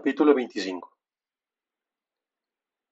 Capítulo 25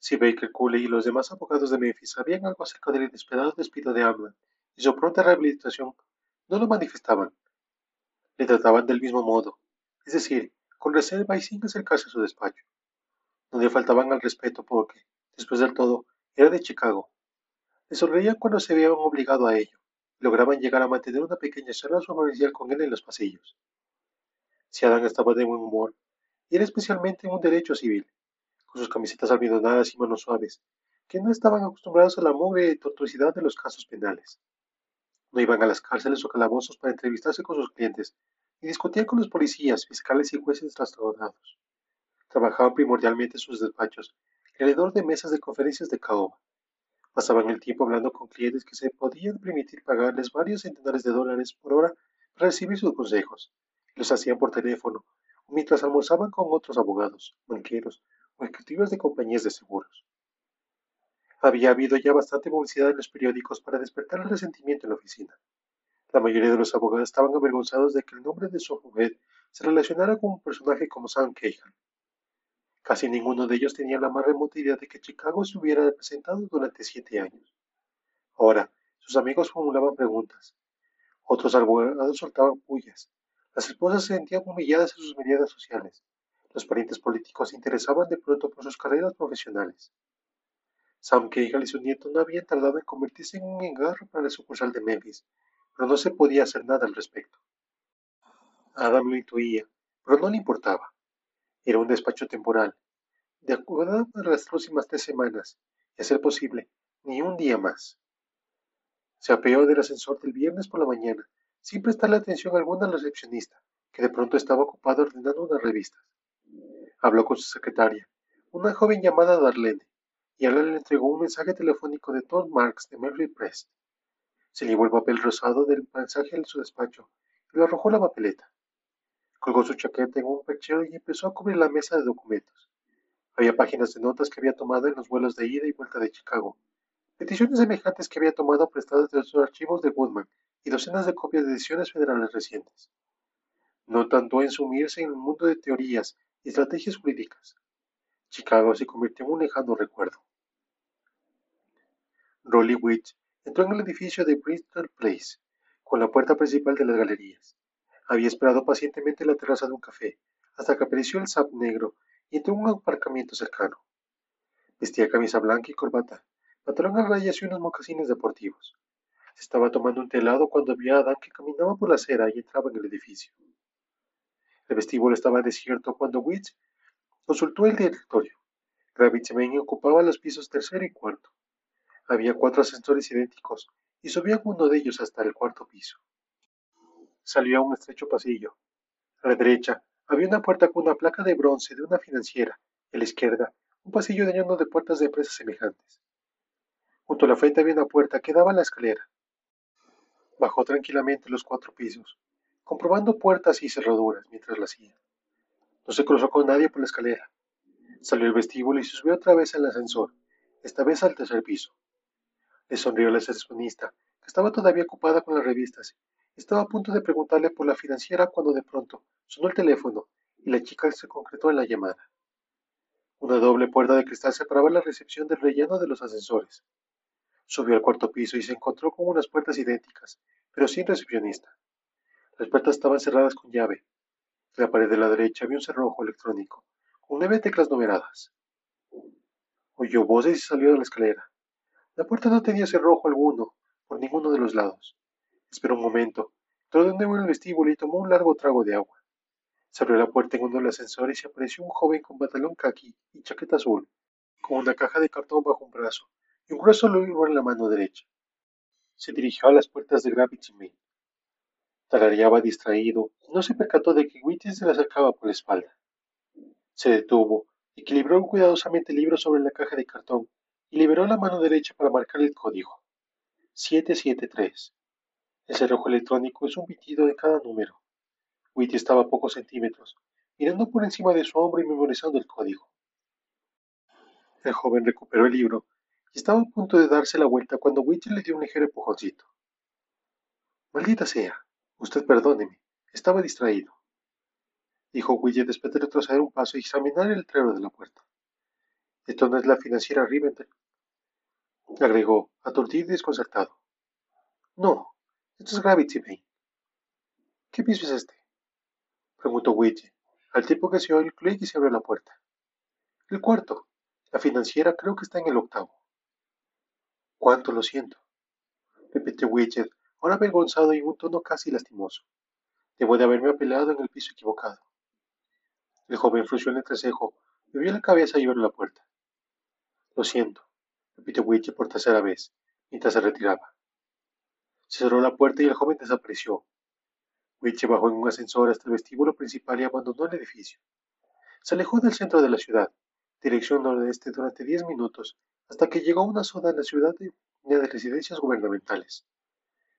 Si Baker Cooley y los demás abogados de Memphis sabían algo acerca del inesperado despido de Amman y su pronta rehabilitación, no lo manifestaban. Le trataban del mismo modo, es decir, con reserva y sin acercarse a su despacho. No le faltaban al respeto porque, después del todo, era de Chicago. Le sonreían cuando se veían obligados a ello y lograban llegar a mantener una pequeña charla superficial con él en los pasillos. Si Adam estaba de buen humor, y era especialmente un derecho civil, con sus camisetas almidonadas y manos suaves, que no estaban acostumbrados a la mugre y tortuosidad de los casos penales. No iban a las cárceles o calabozos para entrevistarse con sus clientes, ni discutían con los policías, fiscales y jueces trastornados. Trabajaban primordialmente en sus despachos, alrededor de mesas de conferencias de caoba. Pasaban el tiempo hablando con clientes que se podían permitir pagarles varios centenares de dólares por hora para recibir sus consejos. Los hacían por teléfono mientras almorzaban con otros abogados, banqueros o ejecutivos de compañías de seguros. Había habido ya bastante publicidad en los periódicos para despertar el resentimiento en la oficina. La mayoría de los abogados estaban avergonzados de que el nombre de su mujer se relacionara con un personaje como Sam Cahill. Casi ninguno de ellos tenía la más remota idea de que Chicago se hubiera representado durante siete años. Ahora, sus amigos formulaban preguntas. Otros abogados soltaban pullas, las esposas se sentían humilladas en sus medidas sociales. Los parientes políticos se interesaban de pronto por sus carreras profesionales. Sam Cahill y su nieto no habían tardado en convertirse en un engarro para la sucursal de Memphis, pero no se podía hacer nada al respecto. Adam lo intuía, pero no le importaba. Era un despacho temporal, de acuerdo para las próximas tres semanas, y a ser posible, ni un día más. Se apeó del ascensor del viernes por la mañana sin prestarle atención alguna al recepcionista, que de pronto estaba ocupado ordenando unas revistas. Habló con su secretaria, una joven llamada Darlene, y ahora le entregó un mensaje telefónico de Tom Marks de Mary Press. Se llevó el papel rosado del mensaje en su despacho y lo arrojó la papeleta. Colgó su chaqueta en un perchero y empezó a cubrir la mesa de documentos. Había páginas de notas que había tomado en los vuelos de ida y vuelta de Chicago, peticiones semejantes que había tomado prestadas de los archivos de Woodman y docenas de copias de ediciones federales recientes. No tanto en sumirse en un mundo de teorías y estrategias jurídicas. Chicago se convirtió en un lejano recuerdo. Rolly Witch entró en el edificio de Bristol Place, con la puerta principal de las galerías. Había esperado pacientemente en la terraza de un café, hasta que apareció el sap negro y entró en un aparcamiento cercano. Vestía camisa blanca y corbata, pantalón a rayas y unos mocasines deportivos. Estaba tomando un telado cuando vio a Adam que caminaba por la acera y entraba en el edificio. El vestíbulo estaba desierto cuando Witch consultó el directorio. Gravitz Main ocupaba los pisos tercero y cuarto. Había cuatro ascensores idénticos y subía uno de ellos hasta el cuarto piso. Salió a un estrecho pasillo. A la derecha había una puerta con una placa de bronce de una financiera a la izquierda un pasillo lleno de puertas de empresas semejantes. Junto a la frente había una puerta que daba a la escalera. Bajó tranquilamente los cuatro pisos, comprobando puertas y cerraduras mientras la hacía. No se cruzó con nadie por la escalera. Salió al vestíbulo y se subió otra vez al ascensor, esta vez al tercer piso. Le sonrió la recepcionista, que estaba todavía ocupada con las revistas. Estaba a punto de preguntarle por la financiera cuando de pronto sonó el teléfono y la chica se concretó en la llamada. Una doble puerta de cristal separaba la recepción del relleno de los ascensores. Subió al cuarto piso y se encontró con unas puertas idénticas, pero sin recepcionista. Las puertas estaban cerradas con llave. En la pared de la derecha había un cerrojo electrónico, con nueve teclas numeradas. Oyó voces y salió de la escalera. La puerta no tenía cerrojo alguno, por ninguno de los lados. Esperó un momento, entró de nuevo en el vestíbulo y tomó un largo trago de agua. Se abrió la puerta en uno de los ascensores y apareció un joven con pantalón caqui y chaqueta azul, con una caja de cartón bajo un brazo y un grueso libro en la mano derecha. Se dirigió a las puertas de Gravity Main. Tarareaba distraído y no se percató de que Whitney se le acercaba por la espalda. Se detuvo, equilibró cuidadosamente el libro sobre la caja de cartón y liberó la mano derecha para marcar el código. 773. El cerrojo electrónico es un pitido de cada número. Whitney estaba a pocos centímetros, mirando por encima de su hombro y memorizando el código. El joven recuperó el libro estaba a punto de darse la vuelta cuando Witcher le dio un ligero empujoncito. Maldita sea. Usted perdóneme. Estaba distraído. dijo Widget después de retroceder un paso y examinar el letrero de la puerta. Esto no es la financiera Rivendell, agregó, aturdido y desconcertado. No, esto es Gravity Bay. ¿Qué piso es este? preguntó Widget, al tiempo que se oyó el clic y se abrió la puerta. El cuarto. La financiera creo que está en el octavo. Cuánto lo siento, repitió Widget, ahora avergonzado y en un tono casi lastimoso. Debo de haberme apelado en el piso equivocado. El joven frunció el entrecejo, movió la cabeza y abrió la puerta. Lo siento, repitió Widget por tercera vez, mientras se retiraba. Se cerró la puerta y el joven desapareció. Widget bajó en un ascensor hasta el vestíbulo principal y abandonó el edificio. Se alejó del centro de la ciudad, dirección noroeste durante diez minutos, hasta que llegó a una zona en la ciudad de, de residencias gubernamentales.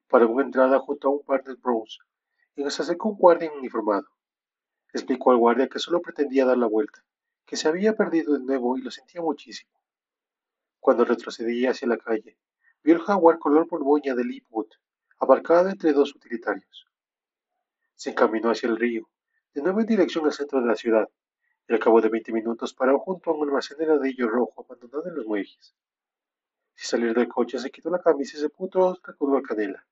Paró una entrada junto a un par de y se acercó un guardia uniformado. Explicó al guardia que solo pretendía dar la vuelta, que se había perdido de nuevo y lo sentía muchísimo. Cuando retrocedía hacia la calle, vio el jaguar color borboña de Leapwood, abarcado entre dos utilitarios. Se encaminó hacia el río, de nuevo en dirección al centro de la ciudad, y al cabo de veinte minutos paró junto a un almacén de ladrillo rojo abandonado en los muelles. Sin salir del coche se quitó la camisa y se puso otra color canela,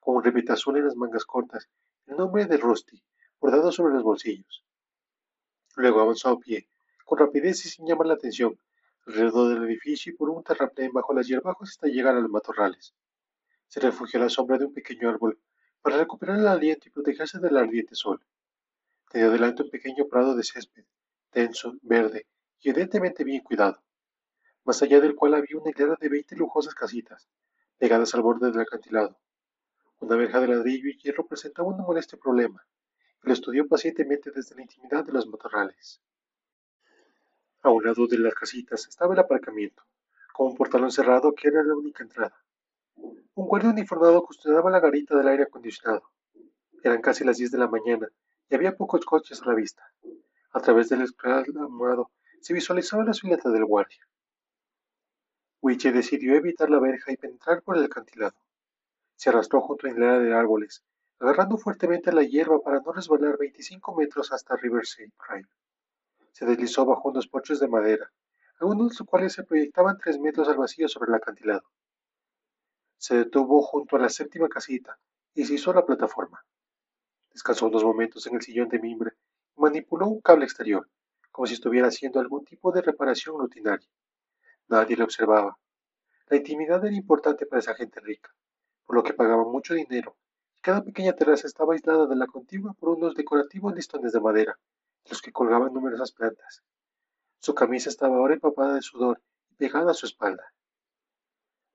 con un repita azul en las mangas cortas, el nombre de Rusty, bordado sobre los bolsillos. Luego avanzó a pie, con rapidez y sin llamar la atención, alrededor del edificio y por un terraplén bajo las hierbajos hasta llegar a los matorrales. Se refugió a la sombra de un pequeño árbol para recuperar el aliento y protegerse del ardiente sol. Tenía delante un pequeño prado de césped, denso, verde y evidentemente bien cuidado, más allá del cual había una hilera de veinte lujosas casitas, pegadas al borde del acantilado. Una verja de ladrillo y hierro presentaba un molesto problema, y lo estudió pacientemente desde la intimidad de los matorrales. A un lado de las casitas estaba el aparcamiento, con un portalón cerrado que era la única entrada. Un guardia uniformado custodiaba la garita del aire acondicionado. Eran casi las diez de la mañana y había pocos coches a la vista. A través del escalado se visualizaba la silueta del guardia. Wiche decidió evitar la verja y penetrar por el acantilado. Se arrastró junto a hilera de árboles, agarrando fuertemente la hierba para no resbalar 25 metros hasta Riverside Drive. Se deslizó bajo unos porches de madera, algunos de los cuales se proyectaban tres metros al vacío sobre el acantilado. Se detuvo junto a la séptima casita y se hizo la plataforma. Descansó unos momentos en el sillón de mimbre manipuló un cable exterior, como si estuviera haciendo algún tipo de reparación rutinaria. Nadie le observaba. La intimidad era importante para esa gente rica, por lo que pagaba mucho dinero, cada pequeña terraza estaba aislada de la contigua por unos decorativos listones de madera, de los que colgaban numerosas plantas. Su camisa estaba ahora empapada de sudor y pegada a su espalda.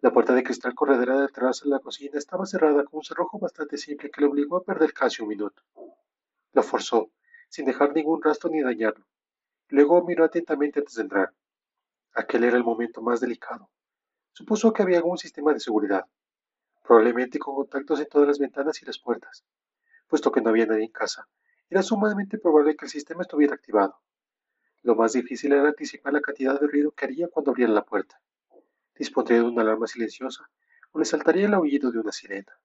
La puerta de cristal corredera del de la cocina estaba cerrada con un cerrojo bastante simple que le obligó a perder casi un minuto. Lo forzó, sin dejar ningún rastro ni dañarlo. Luego miró atentamente antes de entrar. Aquel era el momento más delicado. Supuso que había algún sistema de seguridad, probablemente con contactos en todas las ventanas y las puertas. Puesto que no había nadie en casa, era sumamente probable que el sistema estuviera activado. Lo más difícil era anticipar la cantidad de ruido que haría cuando abriera la puerta dispondría de una alarma silenciosa o le saltaría el aullido de una sirena.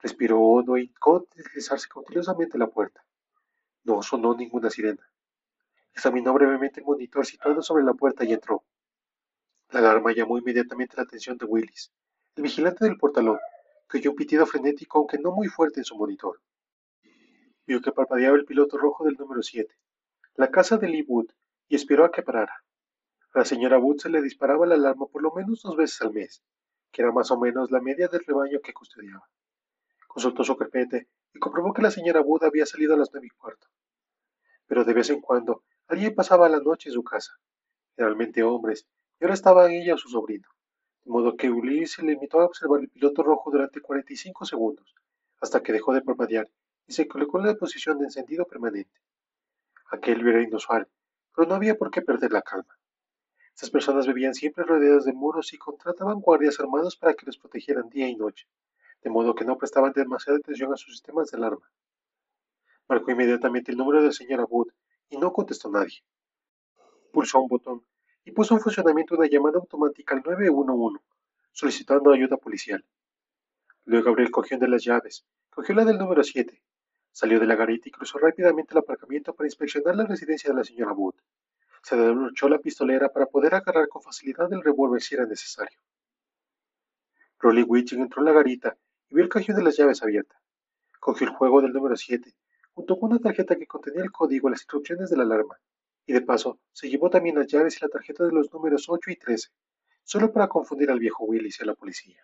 Respiró hondo e intentó deslizarse cautelosamente la puerta. No sonó ninguna sirena. Examinó brevemente el monitor situado sobre la puerta y entró. La alarma llamó inmediatamente la atención de Willis, el vigilante del portalón, que oyó un pitido frenético aunque no muy fuerte en su monitor. Vio que parpadeaba el piloto rojo del número 7, la casa de Lee Wood, y esperó a que parara. A la señora Wood se le disparaba la alarma por lo menos dos veces al mes, que era más o menos la media del rebaño que custodiaba. Consultó su carpete y comprobó que la señora Wood había salido a las nueve y cuarto. Pero de vez en cuando alguien pasaba la noche en su casa, generalmente hombres, y ahora estaba ella o su sobrino, de modo que Ulises se limitó a observar el piloto rojo durante 45 segundos, hasta que dejó de parpadear y se colocó en la posición de encendido permanente. Aquel era inusual, pero no había por qué perder la calma. Estas personas vivían siempre rodeadas de muros y contrataban guardias armados para que los protegieran día y noche, de modo que no prestaban demasiada atención a sus sistemas de alarma. Marcó inmediatamente el número de la señora Wood y no contestó nadie. Pulsó un botón y puso en funcionamiento una llamada automática al 911, solicitando ayuda policial. Luego abrió el cojón de las llaves, cogió la del número 7, Salió de la garita y cruzó rápidamente el aparcamiento para inspeccionar la residencia de la señora Wood. Se desbloqueó la pistolera para poder agarrar con facilidad el revólver si era necesario. Rolly Witching entró en la garita y vio el cajón de las llaves abierta. Cogió el juego del número 7, junto con una tarjeta que contenía el código y las instrucciones de la alarma, y de paso se llevó también las llaves y la tarjeta de los números 8 y 13, solo para confundir al viejo Willis y a la policía.